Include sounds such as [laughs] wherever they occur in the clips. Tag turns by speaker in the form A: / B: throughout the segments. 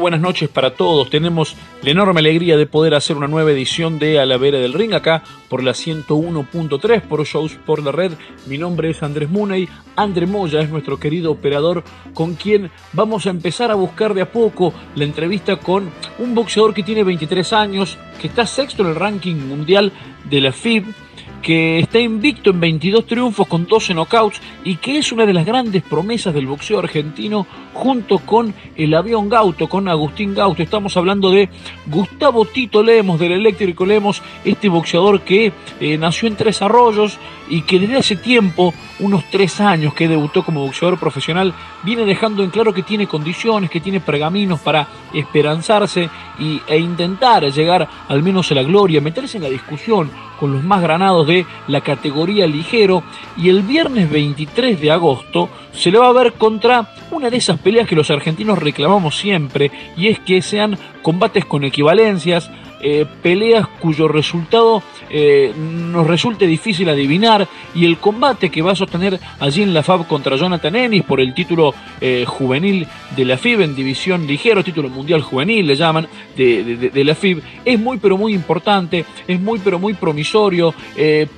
A: buenas noches para todos. Tenemos la enorme alegría de poder hacer una nueva edición de A la Vera del Ring acá por la 101.3 por Shows por la Red. Mi nombre es Andrés Muney. André Moya es nuestro querido operador con quien vamos a empezar a buscar de a poco la entrevista con un boxeador que tiene 23 años, que está sexto en el ranking mundial de la FIB que está invicto en 22 triunfos con 12 knockouts y que es una de las grandes promesas del boxeo argentino junto con el avión Gauto, con Agustín Gauto. Estamos hablando de Gustavo Tito Lemos, del Eléctrico Lemos, este boxeador que eh, nació en Tres Arroyos y que desde hace tiempo, unos tres años que debutó como boxeador profesional, viene dejando en claro que tiene condiciones, que tiene pergaminos para esperanzarse y, e intentar llegar al menos a la gloria, meterse en la discusión con los más granados de la categoría ligero y el viernes 23 de agosto se le va a ver contra una de esas peleas que los argentinos reclamamos siempre y es que sean combates con equivalencias, eh, peleas cuyo resultado eh, nos resulte difícil adivinar y el combate que va a sostener allí en la FAB contra Jonathan Ennis por el título eh, juvenil de la FIB en división ligero, título mundial juvenil le llaman de, de la FIB, es muy pero muy importante, es muy pero muy promisorio,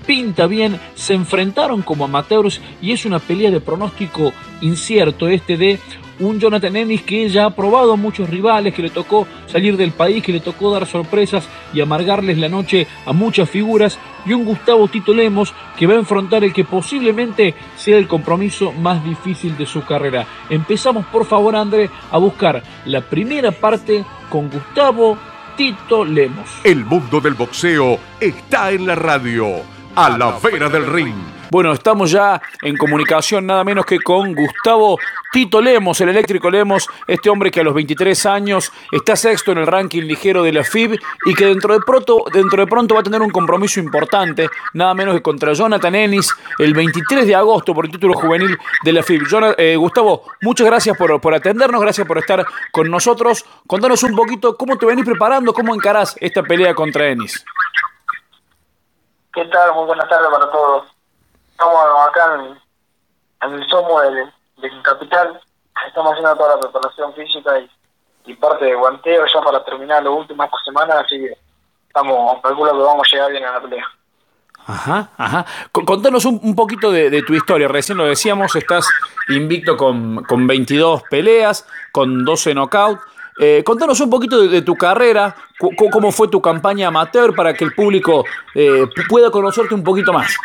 A: pinta bien, se enfrentaron como amateurs y es una pelea de pronóstico incierto este de un Jonathan Ennis que ya ha probado muchos rivales, que le tocó salir del país, que le tocó dar sorpresas y amargarles la noche a muchas figuras, y un Gustavo Tito Lemos que va a enfrentar el que posiblemente sea el compromiso más difícil de su carrera. Empezamos por favor, André, a buscar la primera parte con Gustavo Tito Lemos.
B: El mundo del boxeo está en la radio, a la vera del ring
A: bueno, estamos ya en comunicación nada menos que con Gustavo Tito Lemos, el eléctrico Lemos, este hombre que a los 23 años está sexto en el ranking ligero de la FIB y que dentro de pronto, dentro de pronto va a tener un compromiso importante, nada menos que contra Jonathan Ennis, el 23 de agosto por el título juvenil de la FIB. Eh, Gustavo, muchas gracias por, por atendernos, gracias por estar con nosotros. Contanos un poquito cómo te venís preparando, cómo encarás esta pelea contra Ennis.
C: ¿Qué tal? Muy buenas tardes para todos estamos acá en, el Somo del, Capital, estamos haciendo toda la preparación física y, parte de guanteo ya para terminar las últimas semanas, así que estamos, calculo que vamos a llegar bien a la pelea.
A: Ajá, ajá. Contanos un, poquito de, tu historia. Recién lo decíamos, estás invicto con, con 22 peleas, con 12 knockouts. Eh, contanos un poquito de, tu carrera, cómo fue tu campaña amateur para que el público eh, pueda conocerte un poquito más.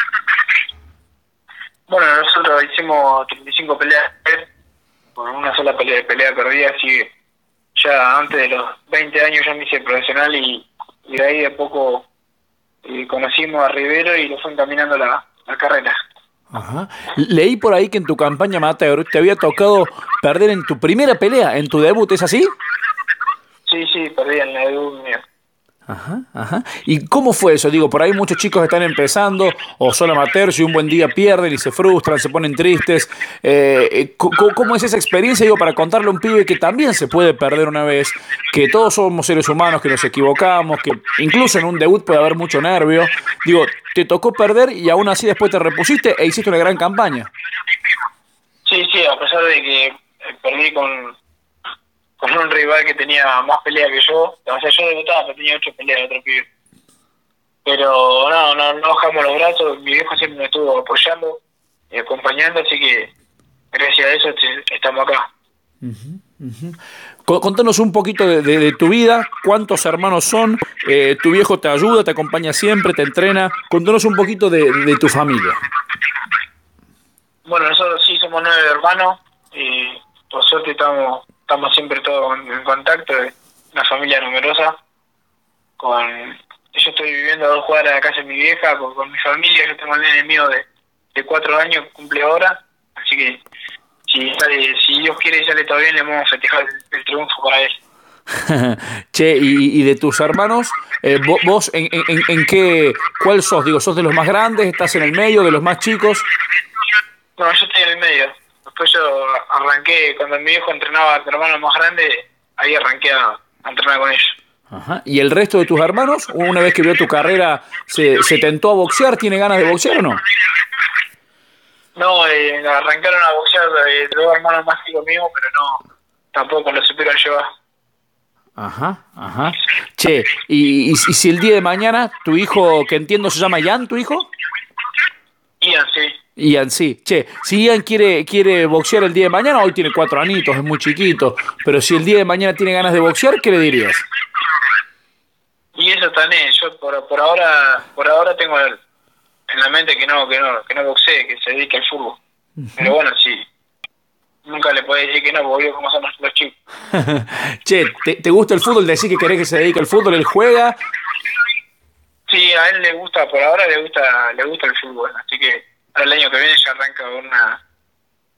C: Bueno, nosotros hicimos 35 peleas con una sola pelea, pelea perdida, así que ya antes de los 20 años ya me hice profesional y, de ahí de poco eh, conocimos a Rivero y lo fue encaminando la, la carrera.
A: Ajá. Leí por ahí que en tu campaña amateur te había tocado perder en tu primera pelea, en tu debut, ¿es así?
C: Sí, sí, perdí en la debut.
A: Ajá, ajá. ¿Y cómo fue eso? Digo, por ahí muchos chicos están empezando o son amateurs y un buen día pierden y se frustran, se ponen tristes. Eh, eh ¿Cómo es esa experiencia? Digo, para contarle a un pibe que también se puede perder una vez, que todos somos seres humanos, que nos equivocamos, que incluso en un debut puede haber mucho nervio. Digo, te tocó perder y aún así después te repusiste e hiciste una gran campaña.
C: Sí, sí, a pesar de que perdí con con un rival que tenía más pelea que yo. O sea, yo debutaba, pero tenía ocho peleas de otro pibe. Pero no, no, no bajamos los brazos. Mi viejo siempre me estuvo apoyando y acompañando, así que gracias a eso estamos acá.
A: Contanos un poquito de, tu vida, cuántos hermanos son, eh, tu viejo te ayuda, te acompaña siempre, te entrena. Contanos un poquito de, de tu familia.
C: Bueno, nosotros sí somos nueve hermanos y por suerte estamos estamos siempre todos en, contacto, una familia numerosa. con Yo estoy viviendo a dos cuadras de casa de mi vieja, con, mi familia, yo tengo el nene mío de, de cuatro años, cumple ahora, así que si, si Dios quiere y sale todo bien, le vamos a festejar el, triunfo para él. [laughs]
A: che, y, de tus hermanos, eh, vos, en, en, en, qué, cuál sos? Digo, ¿sos de los más grandes? ¿Estás en el medio, de los más chicos?
C: No, yo estoy en el medio después yo arranqué, cuando mi hijo entrenaba a tu hermano más grande, ahí arranqué a, entrenar con ellos.
A: Ajá. ¿Y el resto de tus hermanos, una vez que vio tu carrera, se, se tentó a boxear? ¿Tiene ganas de boxear o no?
C: No, eh, arrancaron a boxear de dos hermanos más chicos míos, pero no, tampoco lo supieron llevar.
A: Ajá, ajá. Che, y, y, si el día de mañana tu hijo, que entiendo se llama Ian, tu hijo?
C: Ian, sí.
A: Ian, sí. Che, si Ian quiere, quiere boxear el día de mañana, hoy tiene cuatro anitos, es muy chiquito, pero si el día de mañana tiene ganas de boxear, ¿qué le dirías?
C: Y eso también, yo por, por ahora por ahora tengo en la mente que no, que no, que no boxee, que se dedique al fútbol. Pero bueno, sí, nunca le puede decir que no, porque como son los chicos. [laughs]
A: che, ¿te, ¿te, gusta el fútbol? ¿Decís que querés que se dedique al fútbol? ¿Él juega?
C: Sí, a él le gusta, por ahora le gusta le gusta el fútbol, así que el año que viene ya arranca una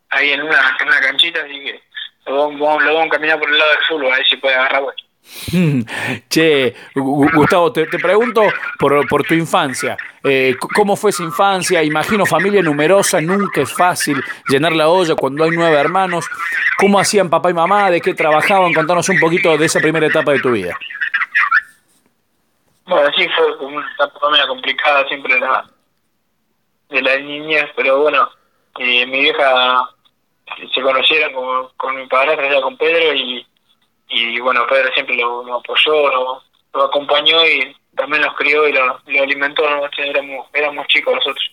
C: ahí en una, en una canchita, así que lo vamos, lo vamos a caminar por el lado del fútbol, a ver si puede agarrar bueno. [laughs]
A: Che, Gustavo, te, pregunto por, por, tu infancia. Eh, ¿Cómo fue esa infancia? Imagino familia numerosa, nunca es fácil llenar la olla cuando hay nueve hermanos. ¿Cómo hacían papá y mamá? ¿De qué trabajaban? Contanos un poquito de esa primera etapa de tu vida.
C: Bueno, sí, fue una etapa medio complicada siempre la, de la niñez, pero bueno, eh, mi vieja se conocieron con, con mi padre, con Pedro, y y bueno, Pedro siempre lo, apoyó, lo, acompañó y también los crió y lo, alimentó, éramos, éramos chicos nosotros.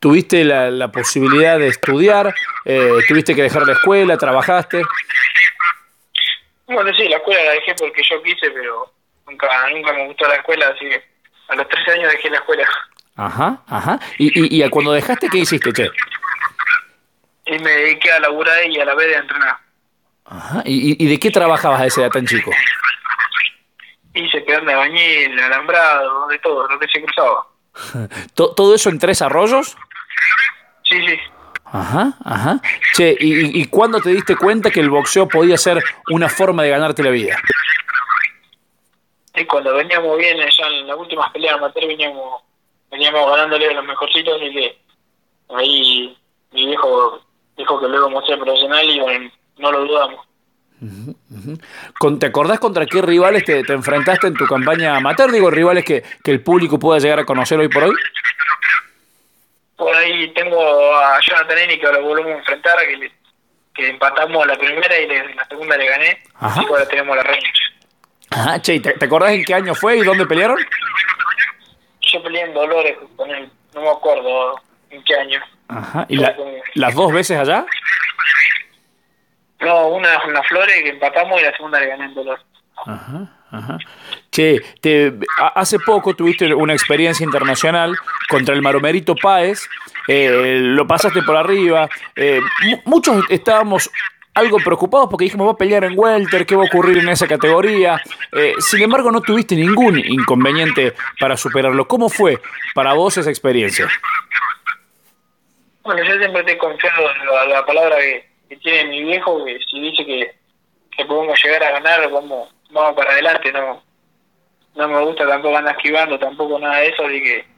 A: ¿Tuviste la, la, posibilidad de estudiar? Eh, ¿Tuviste que dejar la escuela? ¿Trabajaste?
C: Bueno, sí, la escuela la dejé porque yo quise, pero nunca nunca me gustó la escuela, así que a los 13 años dejé la escuela.
A: Ajá, ajá. ¿Y, y, y cuando dejaste qué hiciste, Che?
C: Y me dediqué a laburar y a la vez de entrenar.
A: Ajá. ¿Y, de qué trabajabas a esa edad tan chico?
C: Hice peón de bañil, alambrado, de todo, lo que se cruzaba. [laughs]
A: ¿Todo eso en tres arroyos?
C: Sí, sí.
A: Ajá, ajá. Che, ¿y, ¿y cuándo te diste cuenta que el boxeo podía ser una forma de ganarte la vida?
C: Y cuando veníamos bien, ya en las últimas peleas amateur veníamos, veníamos ganándole a los mejorcitos, y que ahí mi viejo dijo que luego vamos a ser profesional y bueno, no lo dudamos.
A: ¿Te acordás contra qué rivales te, enfrentaste en tu campaña amateur? Digo, rivales que, que el público pueda llegar a conocer hoy por hoy.
C: Por ahí tengo a Jonathan Eni que ahora volvemos a enfrentar, que, que empatamos la primera y la segunda le gané. Ajá. Y ahora tenemos la revancha.
A: Ajá, che, ¿te, acordás en qué año fue y dónde pelearon?
C: Yo peleé en Dolores con él, no me acuerdo en qué año.
A: Ajá, ¿y las dos veces allá?
C: No, una una Flores que empatamos y la segunda le gané en dolor.
A: Ajá, ajá. Che, te, hace poco tuviste una experiencia internacional contra el Maromerito Páez, eh, lo pasaste por arriba, eh, muchos estábamos algo preocupados porque dijimos va a pelear en welter, qué va a ocurrir en esa categoría. Eh, sin embargo, no tuviste ningún inconveniente para superarlo. ¿Cómo fue para vos esa experiencia?
C: Bueno, yo siempre he confiado en la palabra que, que tiene mi viejo, que si dice que, que podemos llegar a ganar, vamos, vamos para adelante, no no me gusta tampoco andar esquivando, tampoco nada de eso, así que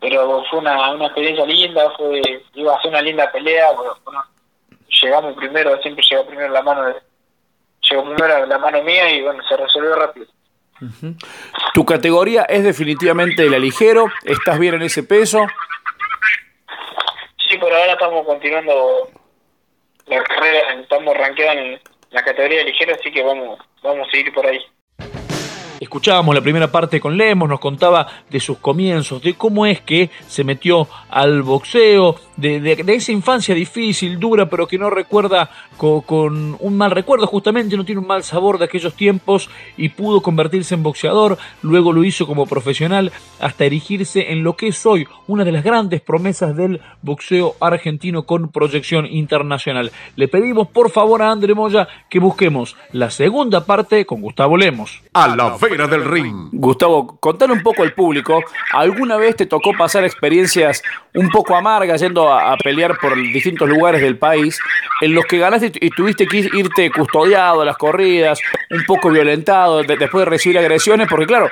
C: pero fue una, una experiencia linda, fue iba a ser una linda pelea, pero bueno, llegamos primero, siempre llegó primero la mano de, llegó primero la mano mía y bueno, se resolvió rápido.
A: ¿Tu categoría es definitivamente la ligero? ¿Estás bien en ese peso?
C: Sí, por ahora estamos continuando la carrera, estamos rankeados en la categoría de ligero, así que vamos, vamos a seguir por ahí.
A: Escuchábamos la primera parte con Lemos, nos contaba de sus comienzos, de cómo es que se metió al boxeo, de, esa infancia difícil, dura, pero que no recuerda con, un mal recuerdo, justamente no tiene un mal sabor de aquellos tiempos y pudo convertirse en boxeador, luego lo hizo como profesional hasta erigirse en lo que es hoy una de las grandes promesas del boxeo argentino con proyección internacional. Le pedimos por favor a André Moya que busquemos la segunda parte con Gustavo Lemos.
B: A la del ring.
A: Gustavo, contale un poco al público, ¿alguna vez te tocó pasar experiencias un poco amargas yendo a, pelear por distintos lugares del país, en los que ganaste y tuviste que irte custodiado a las corridas, un poco violentado, después de recibir agresiones, porque claro,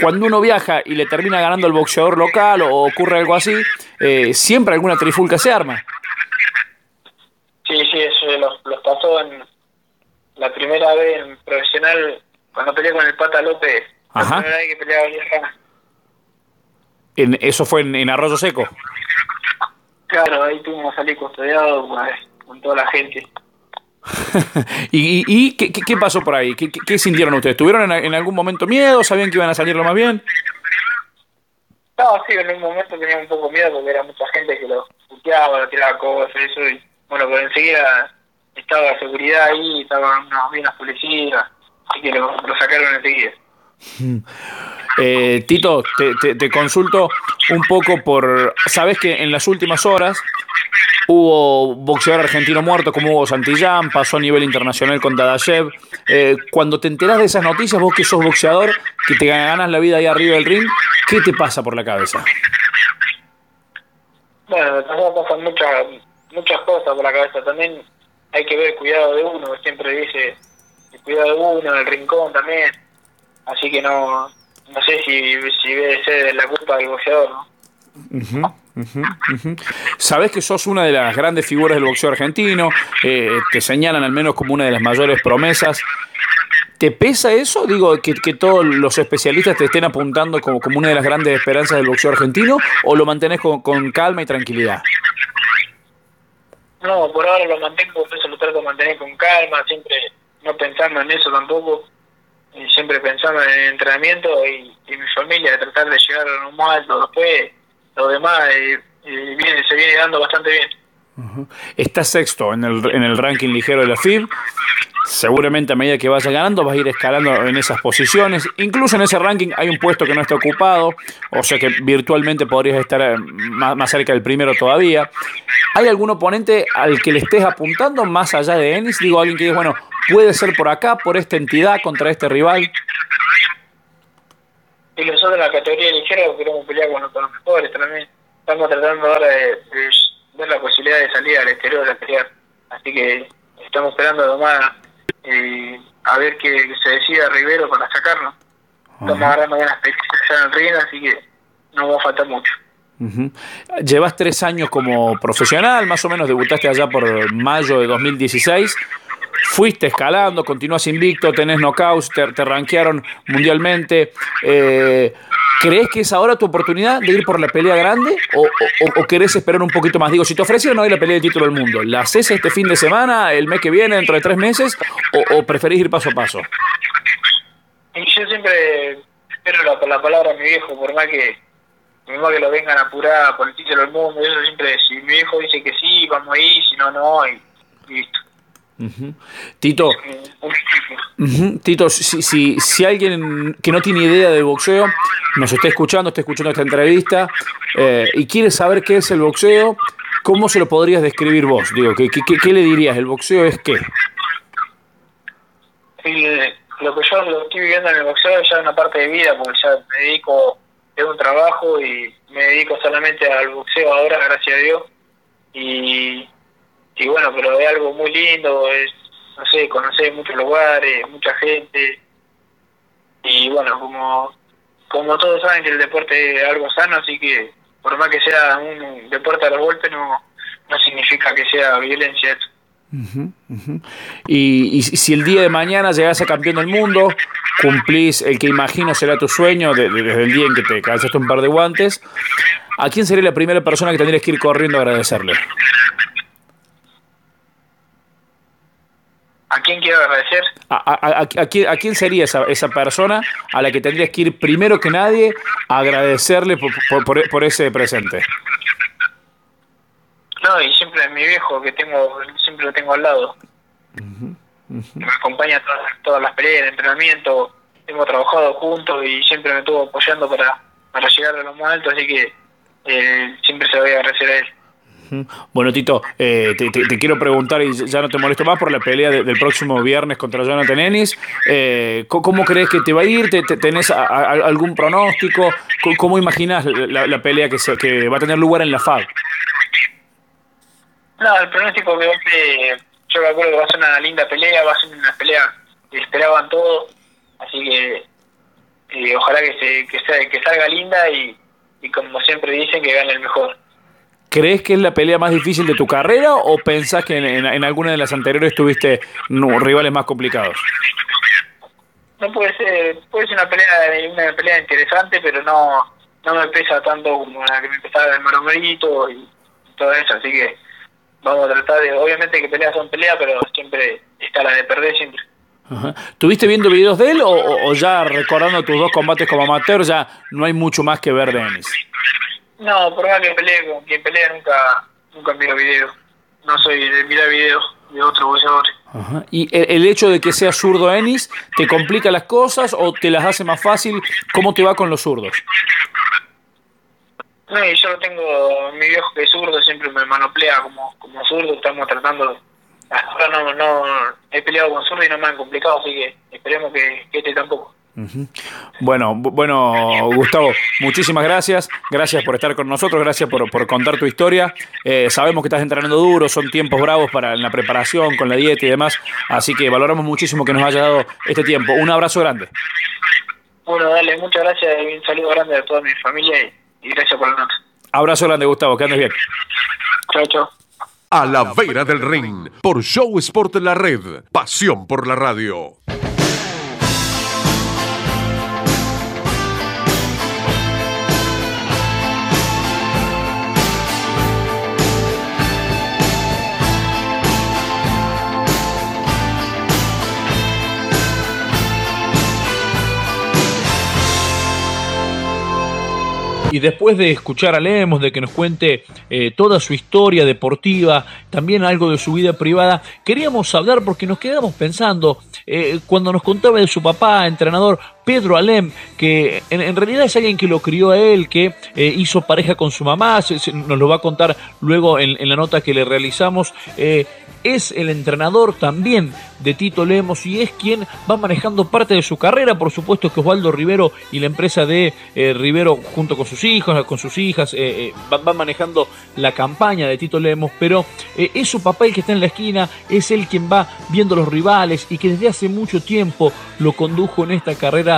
A: cuando uno viaja y le termina ganando el boxeador local o ocurre algo así, eh, siempre alguna trifulca se arma.
C: Sí, sí, eso los, pasó en la primera vez en profesional, cuando peleé con el Pata López, la primera vez que peleaba
A: en, ¿Eso fue en, en Arroyo Seco?
C: Claro, ahí tuvimos que salir custodiados pues, con toda la gente. [laughs]
A: ¿Y, y, qué, qué, pasó por ahí? ¿Qué, qué sintieron ustedes? ¿Tuvieron en, algún momento miedo? ¿Sabían que iban a salir lo más bien?
C: No, sí, en un momento tenía un poco miedo porque era mucha gente que lo puteaba, lo tiraba cosas, eso, y bueno, pero enseguida estaba la seguridad ahí, estaban unas, unas policías, así que lo, lo sacaron enseguida.
A: Eh, Tito, te, te, consulto un poco por, sabes que en las últimas horas hubo boxeador argentino muerto como Hugo Santillán, pasó a nivel internacional con Dadashev. Eh, cuando te enteras de esas noticias, vos que sos boxeador, que te ganas la vida ahí arriba del ring, ¿qué te pasa por la cabeza?
C: Bueno, también pasan muchas, muchas cosas por la cabeza. También hay que ver cuidado de uno, siempre dice el cuidado de uno, el rincón también así que no no sé si, si debe ser la culpa del boxeador, ¿no?
A: Sabes que sos una de las grandes figuras del boxeo argentino, eh, te señalan al menos como una de las mayores promesas. ¿Te pesa eso? Digo, que, que todos los especialistas te estén apuntando como, como una de las grandes esperanzas del boxeo argentino, o lo mantenés con, con calma y tranquilidad?
C: No, por ahora lo mantengo, eso lo trato de mantener con calma, siempre no pensando en eso tampoco y siempre pensando en el entrenamiento y, mi familia, de tratar de llegar a lo más alto. Después, lo demás y, viene, se viene dando bastante bien.
A: Está sexto en el, en el ranking ligero de la FIB. Seguramente a medida que vaya ganando vas a ir escalando en esas posiciones. Incluso en ese ranking hay un puesto que no está ocupado, o sea que virtualmente podrías estar eh, más, más cerca del primero todavía. ¿Hay algún oponente al que le estés apuntando más allá de Ennis? Digo, alguien que dice, bueno, puede ser por acá, por esta entidad, contra este rival.
C: Y nosotros en la categoría ligera queremos pelear con, los mejores también. Estamos tratando ahora de, ver la posibilidad de salir al exterior de la pelear. Así que estamos esperando nomás eh, a ver que, se decida Rivero para sacarnos. Estamos agarrando buenas experiencias en el ring, así que no va a faltar mucho.
A: Llevas tres años como profesional, más o menos debutaste allá por mayo de 2016 fuiste escalando, continúas invicto, tenés knockouts, te, te rankearon mundialmente. Eh, ¿Crees que es ahora tu oportunidad de ir por la pelea grande o, o, querés esperar un poquito más? Digo, si te ofrecieron hoy la pelea de título del mundo, ¿la haces este fin de semana, el mes que viene, dentro de tres meses o, preferís ir paso a paso?
C: Yo siempre espero la, la palabra de mi viejo, por más que por que lo vengan a apurar por el título del mundo, eso siempre, si mi viejo dice que sí, vamos a ir, si no, no, y listo.
A: Tito, Tito, si, si, si, alguien que no tiene idea de boxeo nos está escuchando, está escuchando esta entrevista eh, y quiere saber qué es el boxeo, ¿cómo se lo podrías describir vos? Digo, ¿qué, qué, le dirías? ¿El boxeo es qué?
C: lo que yo lo estoy viviendo en el boxeo es ya una parte de vida, porque ya me dedico, es un trabajo y me dedico solamente al boxeo ahora, gracias a Dios. Y y bueno, pero es algo muy lindo, es, no sé, conocer muchos lugares, mucha gente, y bueno, como, como todos saben que el deporte es algo sano, así que por más que sea un deporte a los golpes, no, no significa que sea violencia
A: Y, y, si el día de mañana llegas a campeón del mundo, cumplís el que imagino será tu sueño desde el día en que te calzaste un par de guantes, ¿a quién sería la primera persona que tendrías que ir corriendo a agradecerle?
C: ¿A quién quiero agradecer?
A: ¿A, a, quién, sería esa, esa persona a la que tendrías que ir primero que nadie a agradecerle por, por, ese presente?
C: No, y siempre a mi viejo, que tengo siempre lo tengo al lado. Me acompaña todas, todas las peleas, el entrenamiento. Hemos trabajado juntos y siempre me estuvo apoyando para, para llegar a lo más alto, así que eh, siempre se lo voy a agradecer a él.
A: Bueno, Tito, eh, te, quiero preguntar, y ya no te molesto más, por la pelea del próximo viernes contra Jonathan Ennis. Eh, ¿Cómo crees que te va a ir? ¿Te, tenés algún pronóstico? ¿Cómo, imaginas la, pelea que, se, que va a tener lugar en la FAB?
C: No, el pronóstico que yo me acuerdo que va a ser una linda pelea, va a ser una pelea que esperaban todos, así que eh, ojalá que, se, que, sea, que salga linda y como siempre dicen, que gane el mejor.
A: ¿Crees que es la pelea más difícil de tu carrera o pensás que en, alguna de las anteriores tuviste rivales más complicados?
C: No puede ser, puede ser una pelea, una pelea interesante, pero no, no me pesa tanto como la que me pesaba el Maromerito y todo eso, así que vamos a tratar de, obviamente que peleas son peleas, pero siempre está la de perder siempre.
A: Ajá. ¿Tuviste viendo videos de él o, o, ya recordando tus dos combates como amateur ya no hay mucho más que ver de Ennis?
C: No, por más que pelee con quien pelea nunca, nunca miro videos. No soy de mirar videos de otros boxeadores.
A: Ajá. ¿Y el, hecho de que sea zurdo Ennis te complica las cosas o te las hace más fácil? ¿Cómo te va con los zurdos?
C: No, y yo tengo mi viejo que es zurdo, siempre me manoplea como, como zurdo, estamos tratando ahora no, no he peleado con zurdo y no me han complicado, así que esperemos que, que este tampoco.
A: Uh -huh. Bueno, bueno, Gustavo, muchísimas gracias. Gracias por estar con nosotros, gracias por, por contar tu historia. Eh, sabemos que estás entrenando duro, son tiempos bravos para la preparación, con la dieta y demás. Así que valoramos muchísimo que nos haya dado este tiempo. Un abrazo grande.
C: Bueno, dale, muchas gracias y un saludo grande a toda mi familia y, y gracias por la nota.
A: Abrazo grande, Gustavo, que andes bien.
C: Chao, chao.
B: A la vera del ring, por Show Sport La Red, pasión por la radio.
A: Y después de escuchar a Lemos, de que nos cuente eh, toda su historia deportiva, también algo de su vida privada, queríamos hablar porque nos quedamos pensando, eh, cuando nos contaba de su papá, entrenador Pedro Alem, que en, realidad es alguien que lo crió a él, que eh, hizo pareja con su mamá, se, nos lo va a contar luego en, la nota que le realizamos, es el entrenador también de Tito Lemos y es quien va manejando parte de su carrera. Por supuesto que Osvaldo Rivero y la empresa de eh, Rivero, junto con sus hijos, con sus hijas, eh, eh, van, va manejando la campaña de Tito Lemos, pero es su papá el que está en la esquina, es él quien va viendo los rivales y que desde hace mucho tiempo lo condujo en esta carrera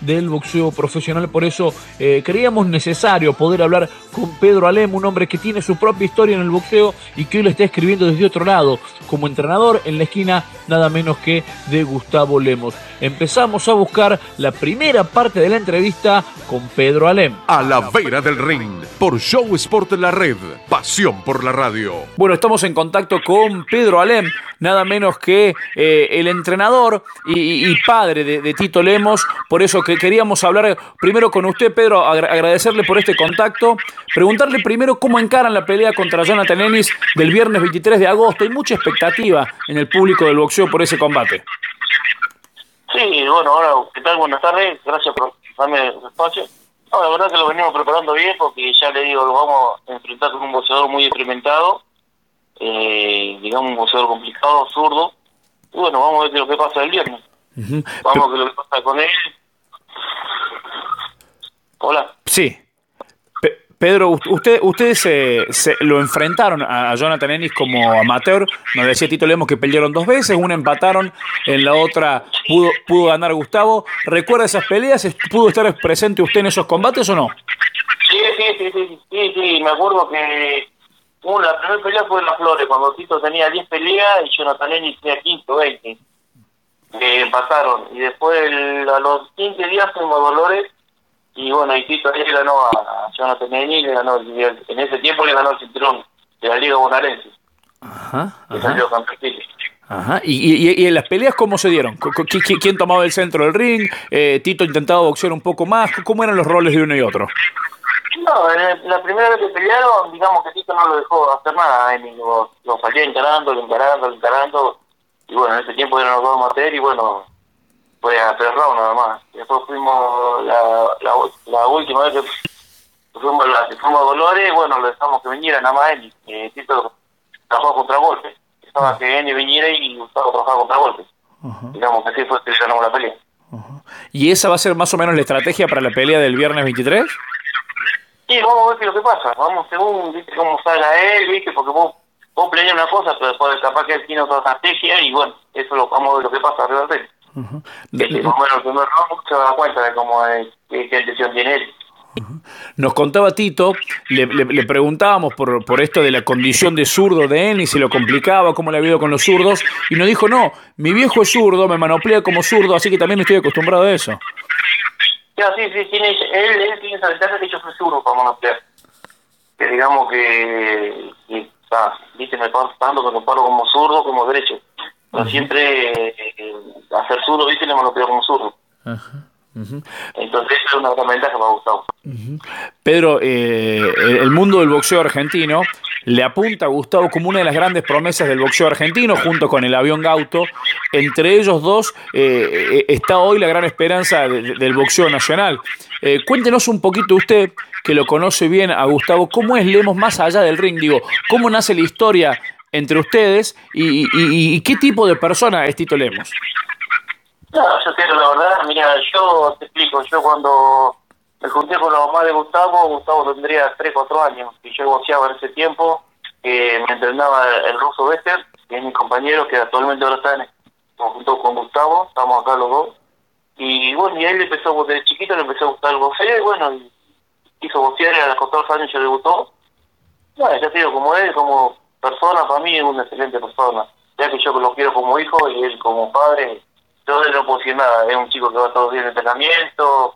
A: del boxeo profesional. Por eso creíamos necesario poder hablar con Pedro Alem, un hombre que tiene su propia historia en el boxeo y que hoy lo está escribiendo desde otro lado como entrenador en la esquina nada menos que de Gustavo Lemos. Empezamos a buscar la primera parte de la entrevista con Pedro Alem.
B: A la vera del ring, por Show Sport La Red, pasión por la radio.
A: Bueno, estamos en contacto con Pedro Alem, nada menos que eh, el entrenador y, y padre de, de, Tito Lemos. Por eso que queríamos hablar primero con usted, Pedro, agradecerle por este contacto, preguntarle primero cómo encaran la pelea contra Jonathan Ennis del viernes 23 de agosto. Hay mucha expectativa en el público del boxeo por ese combate.
D: Sí, bueno, ahora, ¿qué tal? Buenas tardes, gracias por darme el espacio. No, la verdad que lo venimos preparando bien porque ya le digo, lo vamos a enfrentar con un boxeador muy experimentado, eh, digamos un boxeador complicado, zurdo. Y bueno, vamos a ver qué es lo que pasa el viernes. Uh -huh. Vamos a ver lo que pasa con él. Hola.
A: Sí. Pedro, usted, ustedes se, se, lo enfrentaron a Jonathan Ennis como amateur. Nos decía Tito Lemos que pelearon dos veces, una empataron, en la otra pudo, pudo ganar Gustavo. ¿Recuerda esas peleas? ¿Pudo estar presente usted en esos combates o no?
D: Sí, sí, sí, sí, sí, sí. me acuerdo que bueno, la primera pelea fue en Las Flores, cuando Tito tenía 10 peleas y Jonathan Ennis tenía 15 o 20. Que empataron. Y después, el, a los 15 días fuimos a Dolores y bueno, y Tito ahí ganó a Jonathan Ennis, le ganó, en ese tiempo le ganó el cinturón de la Liga Bonaerense.
A: Ajá. ajá. salió campeón. Ajá. ¿Y, y, y, en las peleas cómo se dieron? ¿Quién, tomaba el centro del ring? Eh, ¿Tito intentaba boxear un poco más? ¿Cómo eran los roles de uno y otro?
D: No, en la primera vez que pelearon, digamos que Tito no lo dejó hacer nada. Ennis lo, lo salía encarando, encarando, encarando. Y bueno, en ese tiempo eran los dos mater y bueno, fue a tres rounds nada más. Después fuimos la, la, la última vez que fuimos, la, que fuimos a Dolores, bueno, lo dejamos que viniera nada más Eni. Eh, Tito trabajó contra golpe. Estaba que Eni viniera y Gustavo trabajaba contra golpe. Uh -huh. Digamos que así fue que ganamos la pelea.
A: Uh -huh. ¿Y esa va a ser más o menos la estrategia para la pelea del viernes 23?
D: Sí, vamos a ver qué es lo que pasa. Vamos según, viste, cómo salga él, viste, porque vos, vos planeas una cosa, pero después capaz que él tiene otra estrategia y bueno, eso lo vamos a ver lo que pasa alrededor de él. Uh -huh. de, de, bueno, el primer round se da cuenta de cómo es, qué, intención tiene él.
A: Nos contaba Tito, le, le, le, preguntábamos por, por esto de la condición de zurdo de él y si lo complicaba, cómo le había ido con los zurdos, y nos dijo, no, mi viejo es zurdo, me manoplea como zurdo, así que también estoy acostumbrado a eso.
D: Ya, sí, sí, tiene, él, él tiene esa ventaja que yo soy zurdo para manoplear. Que digamos que, que está, viste, me paro tanto que me paro como zurdo como derecho. Pero siempre eh, hacer zurdo, viste, me lo pido como zurdo. Ajá. Entonces es una gran ventaja para Gustavo.
A: Pedro, eh, el mundo del boxeo argentino le apunta a Gustavo como una de las grandes promesas del boxeo argentino, junto con el avión Gauto. Entre ellos dos eh, eh, está hoy la gran esperanza del boxeo nacional. cuéntenos un poquito usted, que lo conoce bien a Gustavo, cómo es Lemos más allá del ring, digo, cómo nace la historia entre ustedes y, y qué tipo de persona es Tito Lemos.
D: No, yo quiero la verdad, mira, yo te explico, yo cuando me junté con la mamá de Gustavo, Gustavo tendría 3, 4 años, y yo boxeaba en ese tiempo, que me entrenaba el ruso Bester, que es mi compañero, que actualmente ahora está en con Gustavo, estamos acá los dos, y bueno, y a él le empezó, desde chiquito le empezó a gustar el boxeo, y bueno, hizo boxear, a los 14 años ya debutó, bueno, ya sido como él, como persona, para mí es una excelente persona, ya que yo lo quiero como hijo, y él como padre, yo no puedo decir nada, es un chico que va todos los días en entrenamiento,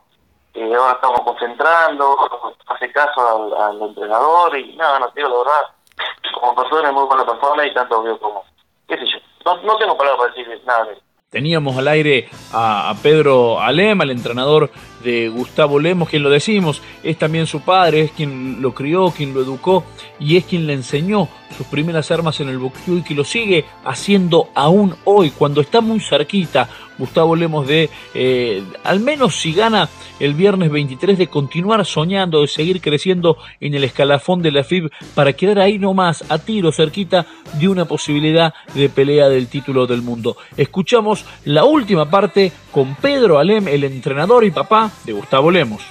D: eh, ahora estamos concentrando, hace caso al, entrenador y nada, no te digo la verdad, como persona es muy buena persona y tanto veo como, qué sé yo, no, no tengo palabras para decir nada de eso.
A: Teníamos al aire a, Pedro Alem, al entrenador de Gustavo Lemos, quien lo decimos, es también su padre, es quien lo crió, quien lo educó y es quien le enseñó sus primeras armas en el boxeo y que lo sigue haciendo aún hoy, cuando está muy cerquita Gustavo Lemos de, eh, al menos si gana el viernes 23, de continuar soñando, de seguir creciendo en el escalafón de la FIB para quedar ahí nomás, a tiro, cerquita de una posibilidad de pelea del título del mundo. Escuchamos la última parte con Pedro Alem, el entrenador y papá de Gustavo Lemos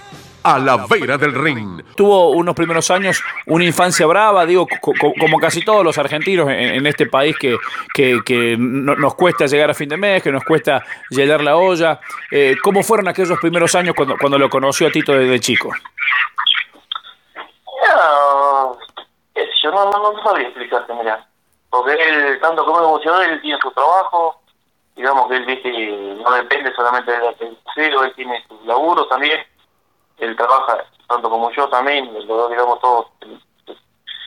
B: a la vera del ring.
A: Tuvo unos primeros años una infancia brava, digo, como casi todos los argentinos en, este país que, que, nos cuesta llegar a fin de mes, que nos cuesta llenar la olla. Eh, ¿Cómo fueron aquellos primeros años cuando, cuando lo conoció a Tito desde chico?
D: No, yo no, no, sabía explicarte, mira. Porque él, tanto como emocionado, él tiene su trabajo, digamos que él dice, no depende solamente de la televisión, él tiene su laburo también él trabaja tanto como yo también, los dos, digamos, todos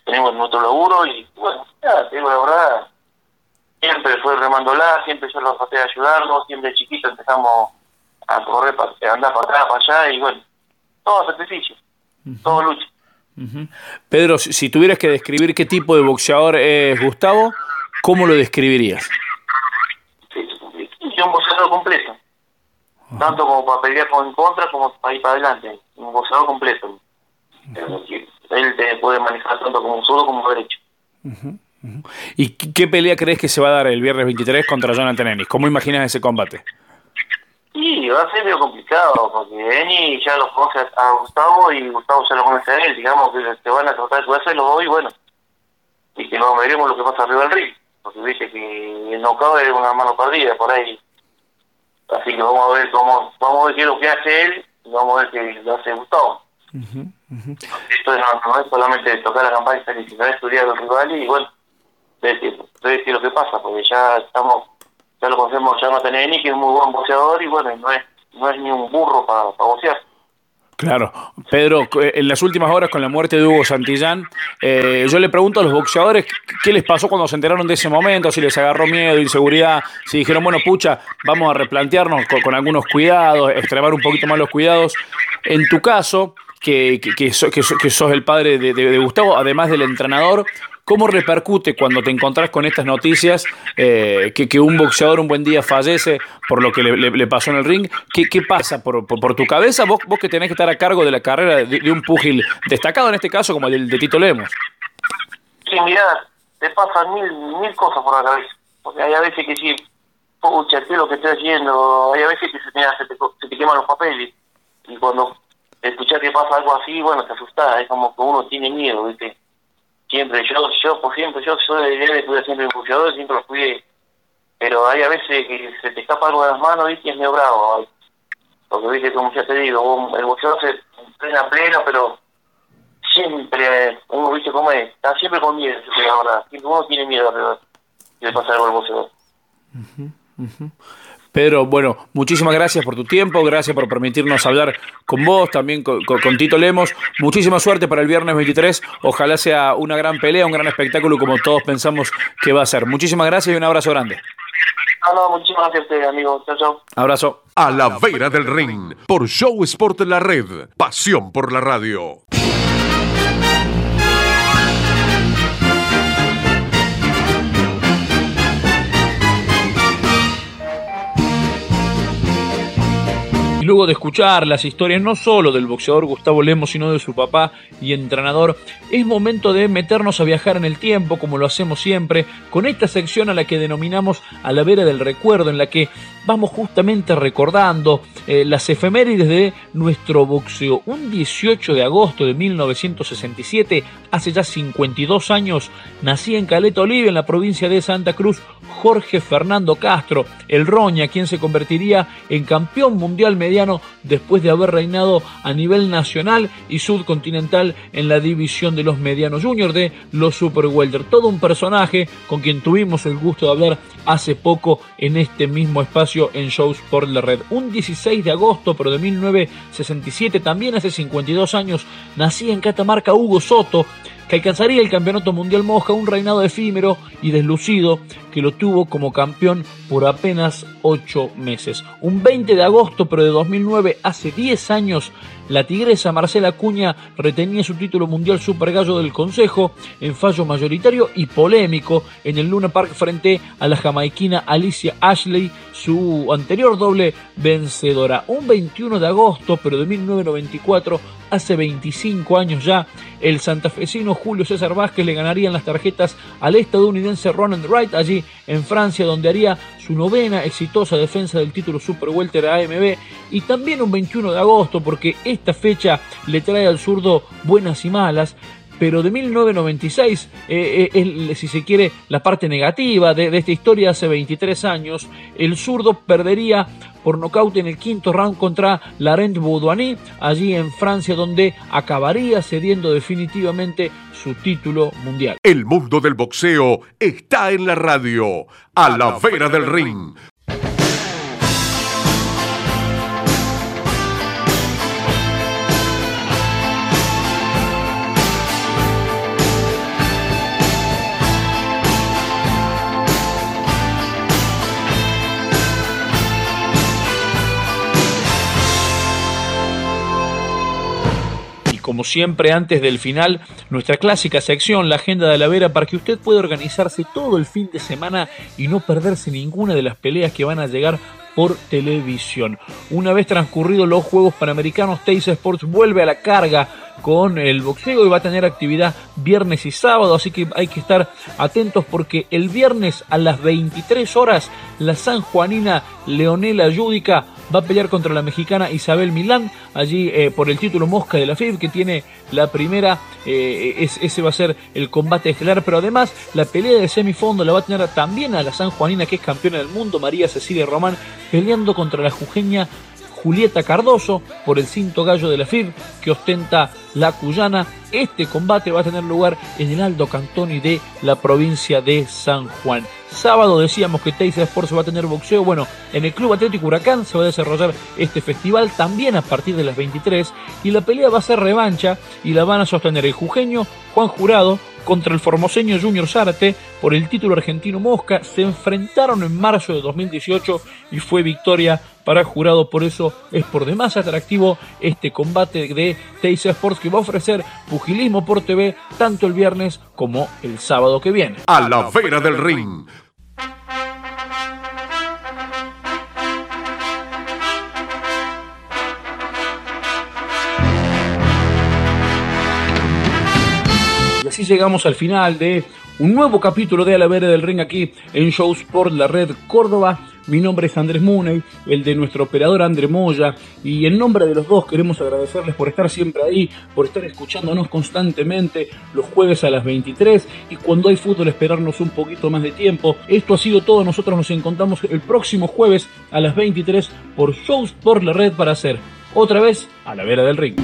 D: tenemos nuestro laburo y bueno, ya, te digo la verdad, siempre fue remándola, siempre yo lo traté de ayudarlo, siempre chiquito empezamos a correr, para, a andar para acá, para allá y bueno, todo sacrificio, todo lucha.
A: Pedro, si tuvieras que describir qué tipo de boxeador es Gustavo, ¿cómo lo describirías?
D: Boxeador completo tanto como para pelear en contra como para ir para adelante, un boxeador completo. Él te puede manejar tanto como un zurdo como derecho.
A: ¿Y qué pelea crees que se va a dar el viernes 23 contra Jonathan Ennis? ¿Cómo imaginas ese combate?
D: Sí, va a ser medio complicado, porque Ennis ya lo conoce a Gustavo y Gustavo ya lo conoce a él, digamos que se van a tratar de jugarse los dos y bueno, y que no veremos lo que pasa arriba del ring, porque viste que el knockout es una mano perdida, por ahí Así que vamos a ver cómo, vamos a ver qué es lo que hace él y vamos a ver qué lo hace Gustavo. Esto no, es solamente tocar la campaña, sino estudiar al rival y bueno, ver qué, lo que pasa, porque ya estamos, ya lo conocemos ya no tenemos que es muy buen boxeador y bueno, no es, no es ni un burro para, para boxear.
A: Claro, Pedro, en las últimas horas con la muerte de Hugo Santillán, eh, yo le pregunto a los boxeadores qué les pasó cuando se enteraron de ese momento, si les agarró miedo, inseguridad, si dijeron, bueno, pucha, vamos a replantearnos con, algunos cuidados, extremar un poquito más los cuidados. En tu caso, que, que, que, sos el padre de Gustavo, además del entrenador, ¿Cómo repercute cuando te encontrás con estas noticias eh, que, un boxeador un buen día fallece por lo que le, pasó en el ring? ¿Qué, qué pasa por, por, tu cabeza vos, vos que tenés que estar a cargo de la carrera de, un púgil destacado en este caso como el de, Tito Lemos?
D: Sí, mirá, te pasan mil, mil cosas por la cabeza. Porque hay a veces que sí, pucha, ¿qué es lo que estoy haciendo? Hay a veces que se, se, te, se te queman los papeles. Y cuando escuchás que pasa algo así, bueno, te asustás. Es como que uno tiene miedo, ¿viste? Siempre, yo, yo por siempre, yo soy de idea de cuidar siempre impulsador, siempre lo cuidé, pero hay a veces que se te escapa algo de las manos, ¿viste? y es medio bravo, porque viste, como ya te digo, el boxeador se entrena pleno, pero siempre, uno viste cómo es, está siempre con miedo, la verdad, siempre uno tiene miedo de, de pasar algo al boxeador.
E: Pedro, bueno, muchísimas gracias por tu tiempo, gracias por permitirnos hablar con vos, también con, Tito Lemos. Muchísima suerte para el viernes 23. Ojalá sea una gran pelea, un gran espectáculo como todos pensamos que va a ser. Muchísimas gracias y un abrazo grande.
D: No, muchísimas gracias amigo. Chao, chao.
E: Abrazo.
B: A la vera del ring, por Show Sport La Red. Pasión por la radio.
E: De escuchar las historias no solo del boxeador Gustavo Lemos, sino de su papá y entrenador, es momento de meternos a viajar en el tiempo, como lo hacemos siempre, con esta sección a la que denominamos a la vera del recuerdo, en la que vamos justamente recordando eh, las efemérides de nuestro boxeo. Un 18 de agosto de 1967, hace ya 52 años, nacía en Caleta Olivia, en la provincia de Santa Cruz, Jorge Fernando Castro, el Roña, quien se convertiría en campeón mundial mediano después de haber reinado a nivel nacional y subcontinental en la división de los medianos juniors de los Super Welter. Todo un personaje con quien tuvimos el gusto de hablar hace poco en este mismo espacio en Shows por la Red. Un 16 de agosto, pero de 1967, también hace 52 años, nacía en Catamarca Hugo Soto, que alcanzaría el Campeonato Mundial Mosca, un reinado efímero y deslucido que lo tuvo como campeón por apenas 8 meses. Un 20 de agosto, pero de 2009, hace 10 años, la tigresa Marcela Cuña retenía su título mundial Super Gallo del Consejo en fallo mayoritario y polémico en el Luna Park frente a la jamaiquina Alicia Ashley, su anterior doble vencedora. Un 21 de agosto, pero de 1994, hace 25 años ya, el santafesino Julio César Vázquez le ganaría en las tarjetas al estadounidense Ronald Wright allí en Francia, donde haría su novena exitosa defensa del título Super Welter AMB y también un 21 de agosto porque esta fecha le trae al zurdo buenas y malas pero de 1996, eh, eh, si se quiere, la parte negativa de, esta historia hace 23 años, el zurdo perdería por nocaut en el quinto round contra Laurent Boudouani, allí en Francia, donde acabaría cediendo definitivamente su título mundial.
B: El mundo del boxeo está en la radio, a, la, vera del ring.
E: Como siempre antes del final, nuestra clásica sección, la Agenda de la Vera, para que usted pueda organizarse todo el fin de semana y no perderse ninguna de las peleas que van a llegar por televisión. Una vez transcurridos los Juegos Panamericanos, Teis Sports vuelve a la carga con el boxeo y va a tener actividad viernes y sábado, así que hay que estar atentos porque el viernes a las 23 horas la sanjuanina Leonela Yudica va a pelear contra la mexicana Isabel Milán, allí eh, por el título Mosca de la FIB, que tiene la primera, eh, ese va a ser el combate estelar, pero además la pelea de semifondo la va a tener también a la San Juanina, que es campeona del mundo, María Cecilia Román, peleando contra la jujeña Julieta Cardoso por el cinto gallo de la FIB que ostenta la Cuyana. Este combate va a tener lugar en el Aldo Cantoni de la provincia de San Juan. Sábado decíamos que Teisa Sports va a tener boxeo. Bueno, en el Club Atlético Huracán se va a desarrollar este festival también a partir de las 23 y la pelea va a ser revancha y la van a sostener el jujeño Juan Jurado contra el formoseño Junior Zárate por el título argentino Mosca. Se enfrentaron en marzo de 2018 y fue victoria para jurado. Por eso es por demás atractivo este combate de Teisa Sports que va a ofrecer pugilismo por TV tanto el viernes como el sábado que viene.
B: A la vera del ring
E: así llegamos al final de un nuevo capítulo de A la Vera del Ring aquí en Shows por la Red Córdoba. Mi nombre es Andrés Muney, el de nuestro operador André Moya, y en nombre de los dos queremos agradecerles por estar siempre ahí, por estar escuchándonos constantemente los jueves a las 23 y cuando hay fútbol esperarnos un poquito más de tiempo. Esto ha sido todo, nosotros nos encontramos el próximo jueves a las 23 por Shows por la Red para hacer otra vez a la Vera del Ring.